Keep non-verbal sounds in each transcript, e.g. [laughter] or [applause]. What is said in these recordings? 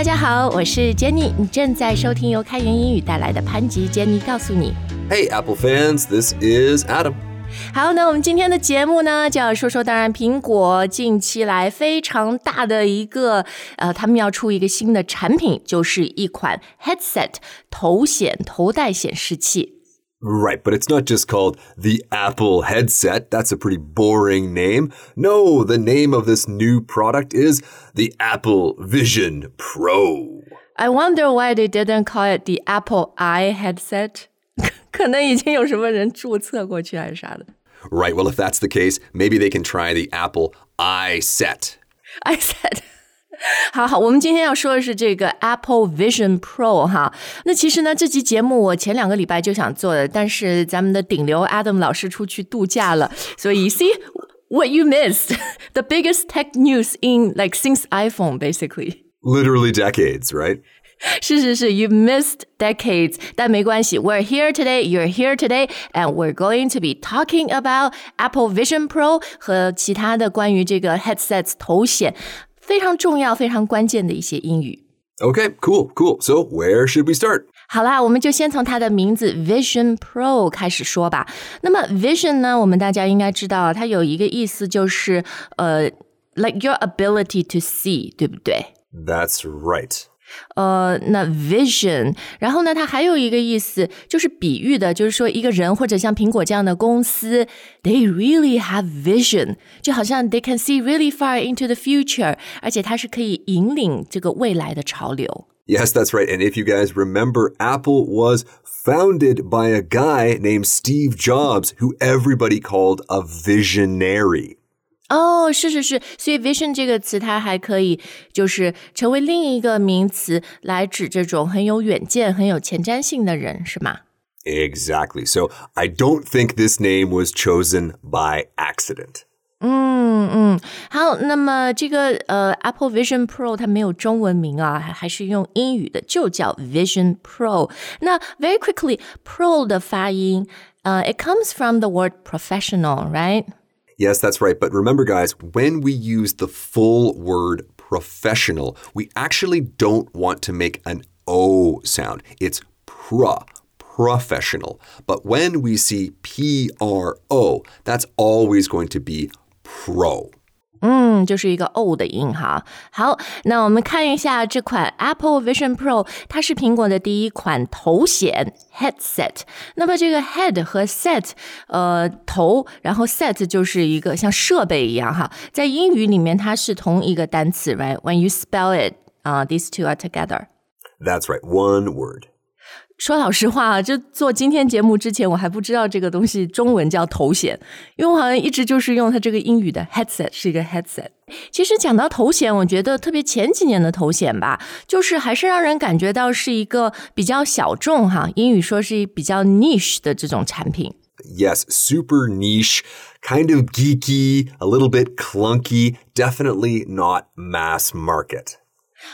大家好，我是 Jenny，你正在收听由开源英语带来的潘吉 Jenny 告诉你。Hey, Apple fans, this is Adam. 好，那我们今天的节目呢，就要说说，当然苹果近期来非常大的一个，呃，他们要出一个新的产品，就是一款 headset 头显头戴显示器。Right, but it's not just called the Apple headset. That's a pretty boring name. No, the name of this new product is the Apple Vision Pro. I wonder why they didn't call it the Apple Eye headset [laughs] 。可能已经有什么人注册过去还是啥的。 Right, well, if that's the case, maybe they can try the Apple iSet. I said 。 [laughs] 好好，我们今天要说的是这个 Apple Vision Pro 哈。那其实呢，这期节目我前两个礼拜就想做的，但是咱们的顶流 Adam 老师出去度假了，所以 see [laughs] what you missed [laughs] the biggest tech news in like since iPhone basically。 Literally decades, right? 是是是，you missed decades，但没关系，we're here today, you're here today, and we're going to be talking about Apple Vision Pro 和其他的关于这个 headsets 头显 非常重要、非常关键的一些英语。 Okay, cool, cool. So, where should we start? 好啦，我们就先从它的名字 Vision Pro 开始说吧。那么 Vision 呢，我们大家应该知道，它有一个意思就是呃，like your ability to see，对不对？ That's right. 呃，那 vision，然后呢，它还有一个意思，就是比喻的，就是说一个人或者像苹果这样的公司，they really have vision，就好像 they can see really far into the future，而且它是可以引领这个未来的潮流。 Yes, that's right. And if you guys remember, Apple was founded by a guy named Steve Jobs, who everybody called a visionary. 哦，是是是，所以 vision 这个词它还可以就是成为另一个名词来指这种很有远见、很有前瞻性的人，是吗？ Exactly. So I don't think this name was chosen by accident. 嗯嗯，好，那么这个呃 Apple Vision Pro 它没有中文名啊，还还是用英语的，就叫 Vision Pro。那 very quickly Pro 的发音，呃，it comes from the word professional, right? Yes, that's right. But remember, guys, when we use the full word professional, we actually don't want to make an O sound. It's pro, professional. But when we see P R O, that's always going to be pro. 嗯，就是一个 O 的音哈。好，那我们看一下这款 Apple Vision Pro，它是苹果的第一款头显 headset。那么这个 head 和 set，呃，头，然后 set 就是一个像设备一样哈。在英语里面，它是同一个单词，right？When you spell it，啊、t h e s e two are together。That's right, one word. 说老实话啊，就做今天节目之前，我还不知道这个东西中文叫头显，因为我好像一直就是用它这个英语的 headset 是一个 headset。其实讲到头显，我觉得特别前几年的头显吧，就是还是让人感觉到是一个比较小众哈，英语说是比较 niche 的这种产品。Yes, super niche, kind of geeky, a little bit clunky, definitely not mass market.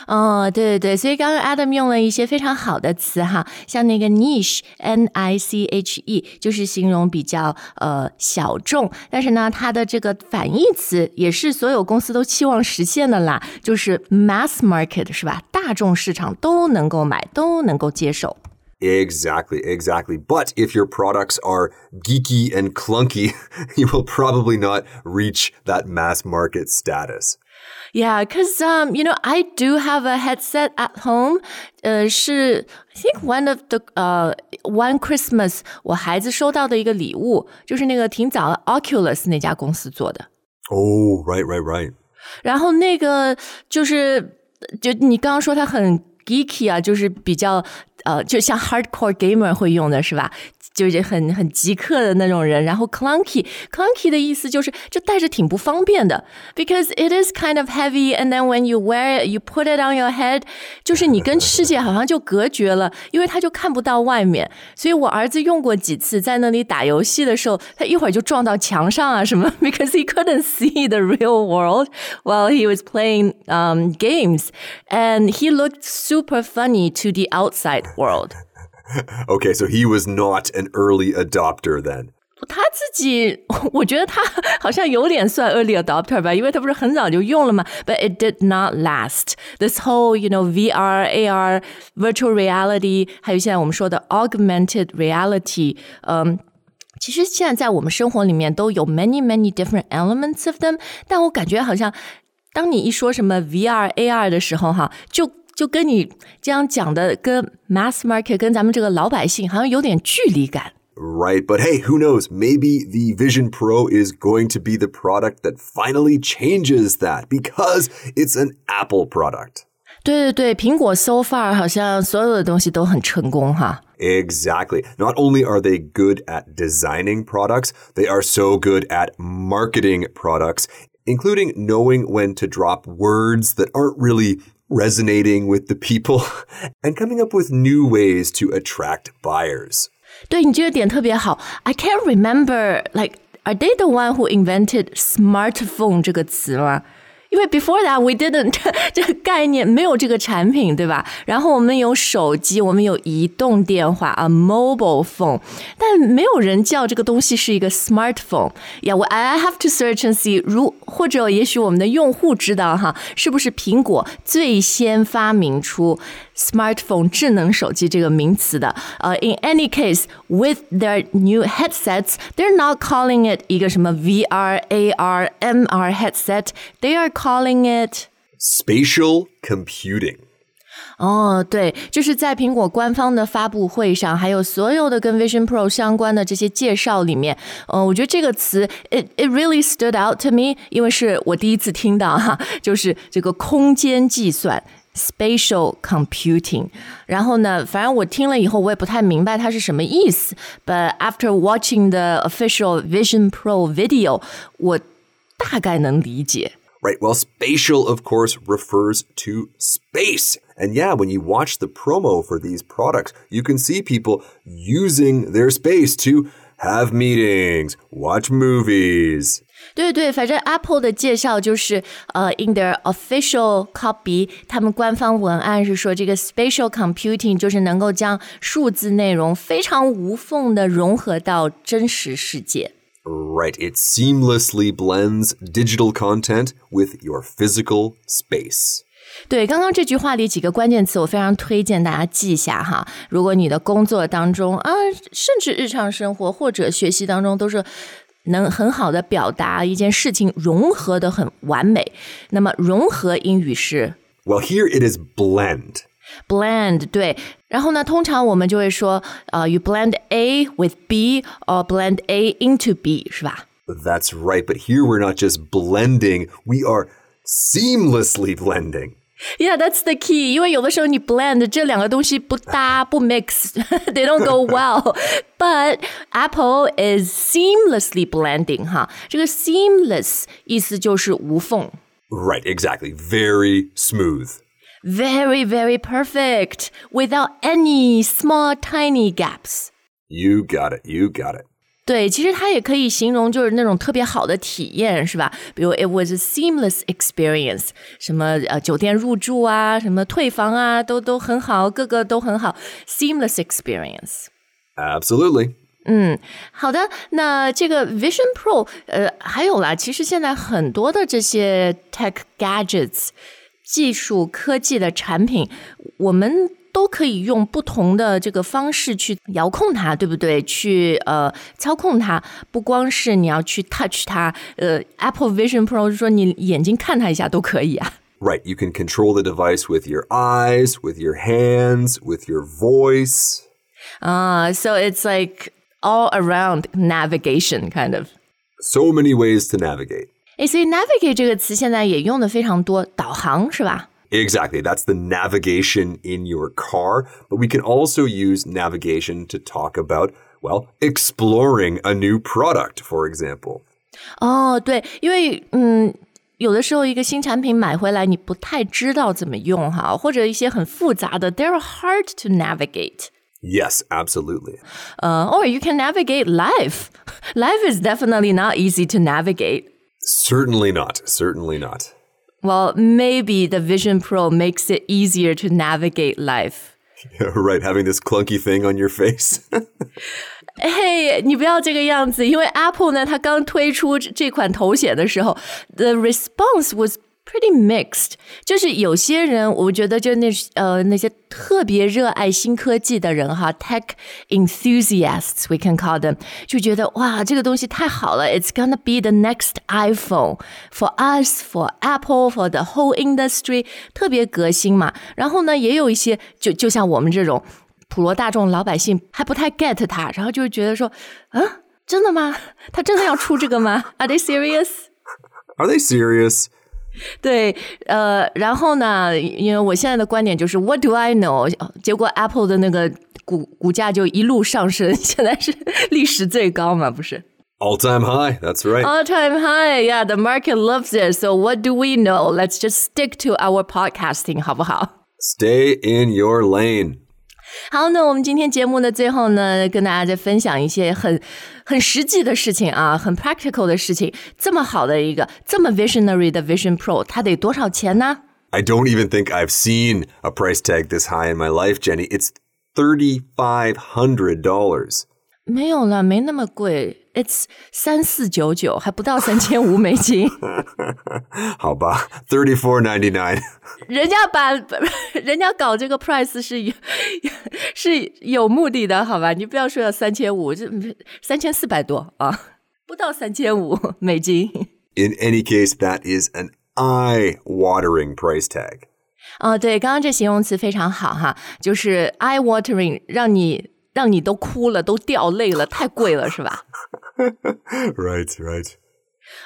哦，对对对，所以刚刚 Adam 用了一些非常好的词哈，像那个 niche，n i c h e，就是形容比较呃小众，但是呢，它的这个反义词也是所有公司都期望实现的啦，就是 mass market 是吧？大众市场都能够买，都能够接受。Exactly, exactly. But if your products are geeky and clunky, you will probably not reach that mass market status. Yeah, because um, you know, I do have a headset at home. 呃，是 I think one of the 呃、one Christmas 我孩子收到的一个礼物，就是那个挺早 Oculus 那家公司做的。 Oh, right, right, right. 然后那个就是就你刚刚说它很 geeky 啊，就是比较呃，就像 hardcore gamer 会用的是吧？ 就是很很极客的那种人。然后 clunky clunky 的意思就是就戴着挺不方便的，because it is kind of heavy and then when you wear it you put it on your head，就是你跟世界好像就隔绝了，因为他就看不到外面。所以我儿子用过几次，在那里打游戏的时候，他一会儿就撞到墙上啊什么，because he [laughs] couldn't see the real world while he was playing um games and he looked super funny to the outside world. [laughs] Okay, so he was not an early adopter then. 他自己，我觉得他好像有点算 [laughs] early adopter 吧，因为他不是很早就用了嘛。But it did not last. This whole, you know, VR, AR, virtual reality，还有现在我们说的 augmented reality，嗯。其实现在在我们生活里面都有 many many different elements of them，但我感觉好像当你一说什么 VR AR 的时候，哈，就 就跟你这样讲的，跟 mass market 跟咱们这个老百姓好像有点距离感。Right, but hey, who knows? Maybe the Vision Pro is going to be the product that finally changes that because it's an Apple product. 对对对，苹果 so far 好像所有的东西都很成功哈。Exactly. Not only are they good at designing products, they are so good at marketing products, including knowing when to drop words that aren't really resonating with the people [laughs] and coming up with new ways to attract buyers. 对你这个点特别好。I can't remember like are they the one who invented smartphone 这个词吗？ 因为 before that we didn't 这个概念没有这个产品，对吧？然后我们有手机，我们有移动电话啊，mobile phone，但没有人叫这个东西是一个 smartphone。Yeah, well, I have to search and see。如或者也许我们的用户知道哈，是不是苹果最先发明出 smartphone 智能手机这个名词的？呃、uh,，in any case, with their new headsets, they're not calling it 一个什么 VR, AR, MR headset. They are calling it spatial computing. 哦，对，就是在苹果官方的发布会上，还有所有的跟 Vision Pro 相关的这些介绍里面，呃，我觉得这个词 it it really stood out to me，因为是我第一次听到哈，就是这个空间计算 spatial computing。然后呢，反正我听了以后，我也不太明白它是什么意思。But after watching the official Vision Pro video，我大概能理解。Right. Well, spatial, of course, refers to space. And yeah, when you watch the promo for these products, you can see people using their space to have meetings, watch movies. 对对，反正 Apple 的介绍就是，呃，in their official copy，他们官方文案是说，这个 spatial computing 就是能够将数字内容非常无缝的融合到真实世界。Right. It seamlessly blends digital content with your physical space. 对，刚刚这句话里几个关键词，我非常推荐大家记一下哈。如果你的工作当中啊，甚至日常生活或者学习当中，都是能很好的表达一件事情，融合的很完美。那么融合英语是？Well, here it is blend. Blend 对，然后呢，通常我们就会说，呃、uh,，you blend A with B or blend A into B，是吧？That's right, but here we're not just blending, we are seamlessly blending. [laughs] Yeah, that's the key. 因为有的时候你 blend 这两个东西不搭不 mix，they [laughs] don't go well. [laughs] But Apple is seamlessly blending 哈，这个 seamless 意思就是无缝。Right, exactly. Very smooth. Very, very perfect without any small, tiny gaps. You got it. You got it. 对，其实它也可以形容就是那种特别好的体验，是吧？比如 it was a seamless experience，什么呃酒店入住啊，什么退房啊，都都很好，各个都很好，seamless experience。Absolutely。嗯，好的，那这个 Vision Pro，呃，还有啦，其实现在很多的这些 tech gadgets。技术科技的产品，我们都可以用不同的这个方式去遥控它，对不对？去呃操控它，不光是你要去 touch 它，呃，Apple Vision Pro 是说你眼睛看它一下都可以啊。Right, you can control the device with your eyes, with your hands, with your voice. Ah, uh, so it's like all around navigation kind of. So many ways to navigate. 诶，所以 navigate 这个词现在也用的非常多，导航是吧 ？Exactly. That's the navigation in your car. But we can also use navigation to talk about, well, exploring a new product, for example. 哦，对，因为嗯，有的时候一个新产品买回来，你不太知道怎么用哈，或者一些很复杂的，they're hard to navigate. Yes, absolutely. Uh, or you can navigate life. [laughs] Life is definitely not easy to navigate. Certainly not. Certainly not. Well, maybe the Vision Pro makes it easier to navigate life. Yeah, [laughs] right, having this clunky thing on your face. [laughs] 嘿，你不要这个样子，因为 Apple 呢，它刚推出这款头显的时候，the response was pretty mixed，就是有些人，我觉得就那呃那些特别热爱新科技的人哈，tech enthusiasts，we can call them，就觉得哇，这个东西太好了，it's gonna be the next iPhone for us，for Apple，for the whole industry，特别革新嘛。然后呢，也有一些就就像我们这种普罗大众老百姓还不太 get 它，然后就觉得说，啊，真的吗？他真的要出这个吗？Are they serious? Are they serious? [laughs] 对，呃，然后呢，因为我现在的观点就是 What do I know？结果 Apple 的那个股股价就一路上升，现在是历史最高嘛，不是 All [laughs] time [laughs] high. That's right. all time high. Yeah, the market loves it. So what do we know? Let's just stick to our podcasting，好不好？ Stay in your lane. 好，那我们今天节目的最后呢，跟大家再分享一些很很实际的事情啊，很 practical 的事情。这么好的一个这么 visionary 的 Vision Pro，它得多少钱呢？I don't even think I've seen a price tag this high in my life, Jenny. It's thirty five hundred dollars. 没有了，没那么贵，It's 三四九九，还不到三千五 [laughs] 美金。好吧, $34.99. 人家把 [laughs] 人家搞这个 price 是有 [laughs] 是有目的的，好吧？你不要说要三千五，这三千四百多啊，不到三千五美金。In any case, that is an eye-watering price tag. 哦，对，刚刚这形容词非常好哈，就是 eye watering，让你让你都哭了，都掉泪了，太贵了，是吧？ Right, [laughs] right.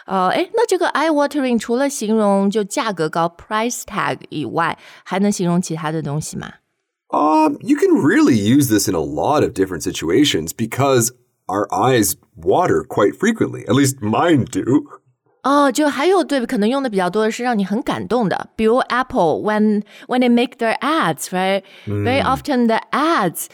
呃，哎，那这个 eye watering 除了形容就价格高 price tag 以外，还能形容其他的东西吗？ Um, you can really use this in a lot of different situations because our eyes water quite frequently. At least mine do. 哦，就还有对，可能用的比较多的是让你很感动的，比如 Apple when when they make their ads, right? Very often the ads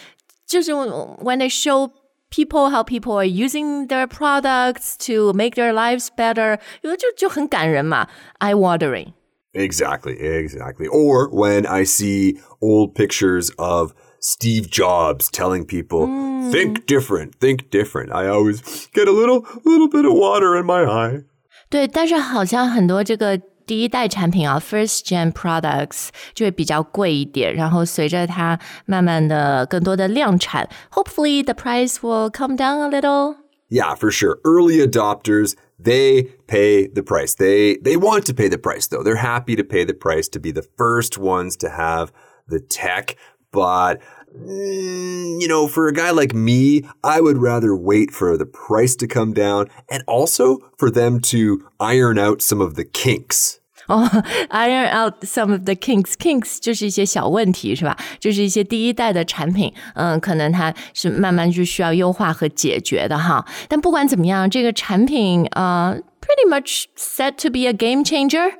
就是 when they show people how people are using their products to make their lives better，有的就就很感人嘛，eye watering。 Exactly, exactly. Or when I see old pictures of Steve Jobs telling people, think different, think different. I always get a little little bit of water in my eye. 对，但是好像很多这个 第一代产品啊，first gen products 就会比较贵一点，然后随着它慢慢的更多的量产，hopefully the price will come down a little。 Yeah, for sure. Early adopters, they pay the price. They they want to pay the price though. They're happy to pay the price to be the first ones to have the tech, but mm, you know, for a guy like me, I would rather wait for the price to come down and also for them to iron out some of the kinks. [laughs] 哦、i r o n out some of the kinks. Kinks 就是一些小问题，是吧？就是一些第一代的产品，嗯，可能它是慢慢就需要优化和解决的哈。但不管怎么样，这个产品呃，pretty much set to be a game changer。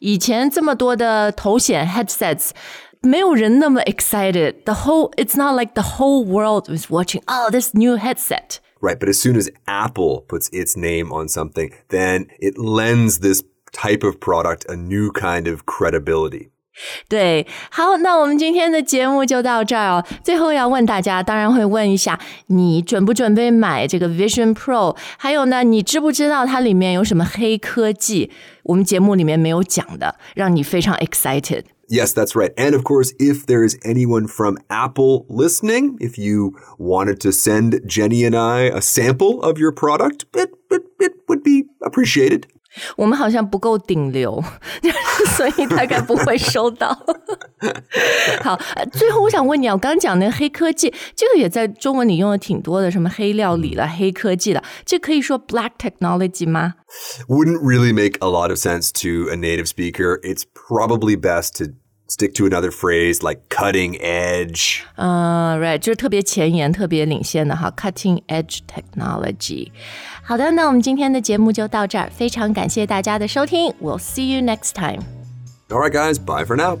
以前这么多的头显 headsets。 没有人那么 excited. The whole, it's not like the whole world was watching. Oh, this new headset. Right, but as soon as Apple puts its name on something, then it lends this type of product a new kind of credibility. [laughs] 对，好，那我们今天的节目就到这儿哦。最后要问大家，当然会问一下，你准不准备买这个 Vision Pro？还有呢，你知不知道它里面有什么黑科技？我们节目里面没有讲的，让你非常 excited。 Yes, that's right. And of course, if there is anyone from Apple listening, if you wanted to send Jenny and I a sample of your product, it, it, it would be appreciated. 我们好像不够顶流，所以大概不会收到。好，最后我想问你啊，我刚刚讲那个黑科技，这个也在中文里用的挺多的，什么黑料理了、黑科技了，这可以说 black technology 吗？Wouldn't really make a lot of sense to a native speaker. It's probably best to stick to another phrase like cutting edge. 呃、r i g h t 就是特别前沿、特别领先的哈，cutting edge technology。好的，那我们今天的节目就到这儿，非常感谢大家的收听，We'll see you next time。 All right, guys, bye for now.